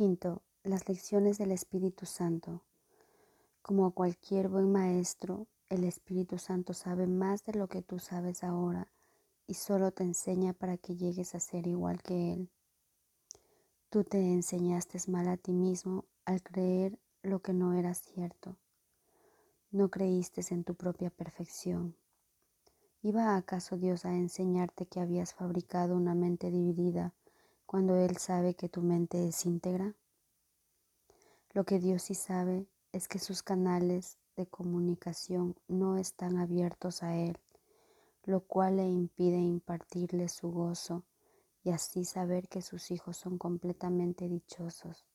Quinto, las lecciones del Espíritu Santo. Como cualquier buen maestro, el Espíritu Santo sabe más de lo que tú sabes ahora y solo te enseña para que llegues a ser igual que Él. Tú te enseñaste mal a ti mismo al creer lo que no era cierto. No creíste en tu propia perfección. ¿Iba acaso Dios a enseñarte que habías fabricado una mente dividida cuando Él sabe que tu mente es íntegra? Lo que Dios sí sabe es que sus canales de comunicación no están abiertos a Él, lo cual le impide impartirle su gozo y así saber que sus hijos son completamente dichosos.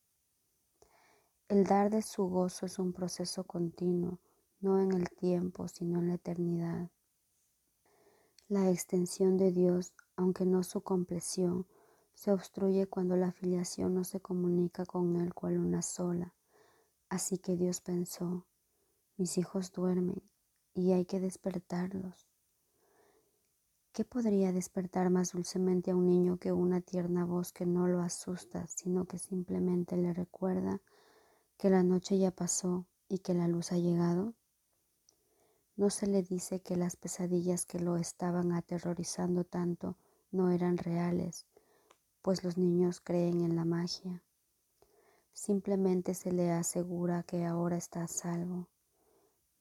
El dar de su gozo es un proceso continuo, no en el tiempo, sino en la eternidad. La extensión de Dios, aunque no su compleción, se obstruye cuando la filiación no se comunica con Él cual una sola. Así que Dios pensó, mis hijos duermen y hay que despertarlos. ¿Qué podría despertar más dulcemente a un niño que una tierna voz que no lo asusta, sino que simplemente le recuerda que la noche ya pasó y que la luz ha llegado? No se le dice que las pesadillas que lo estaban aterrorizando tanto no eran reales, pues los niños creen en la magia. Simplemente se le asegura que ahora está a salvo.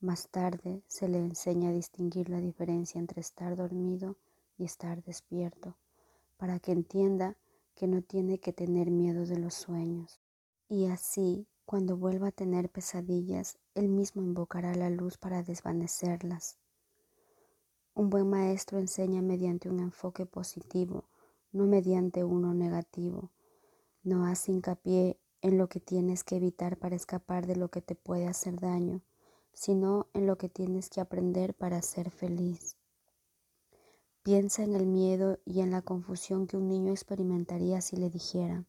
Más tarde se le enseña a distinguir la diferencia entre estar dormido y estar despierto, para que entienda que no tiene que tener miedo de los sueños. Y así, cuando vuelva a tener pesadillas, él mismo invocará la luz para desvanecerlas. Un buen maestro enseña mediante un enfoque positivo, no mediante uno negativo. No hace hincapié en lo que tienes que evitar para escapar de lo que te puede hacer daño, sino en lo que tienes que aprender para ser feliz. Piensa en el miedo y en la confusión que un niño experimentaría si le dijera,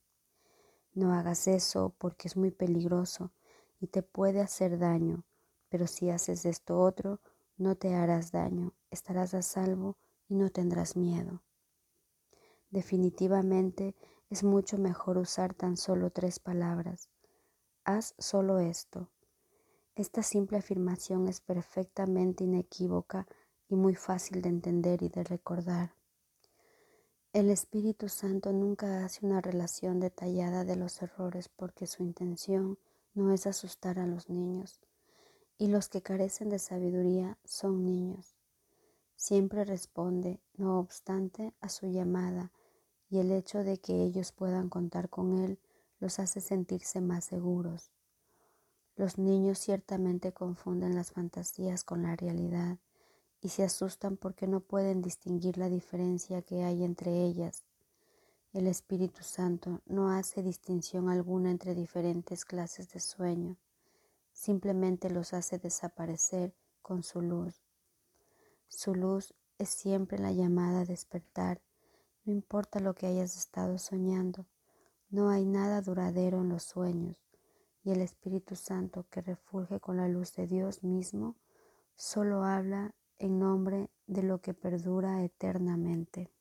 no hagas eso porque es muy peligroso y te puede hacer daño, pero si haces esto otro, no te harás daño, estarás a salvo y no tendrás miedo. Definitivamente es mucho mejor usar tan solo tres palabras. Haz solo esto. Esta simple afirmación es perfectamente inequívoca y muy fácil de entender y de recordar. El Espíritu Santo nunca hace una relación detallada de los errores porque su intención no es asustar a los niños, y los que carecen de sabiduría son niños. Siempre responde, no obstante, a su llamada y el hecho de que ellos puedan contar con Él los hace sentirse más seguros. Los niños ciertamente confunden las fantasías con la realidad y se asustan porque no pueden distinguir la diferencia que hay entre ellas. El Espíritu Santo no hace distinción alguna entre diferentes clases de sueño, simplemente los hace desaparecer con su luz. Su luz es siempre la llamada a despertar no importa lo que hayas estado soñando, no hay nada duradero en los sueños, y el Espíritu Santo que refulge con la luz de Dios mismo solo habla en nombre de lo que perdura eternamente.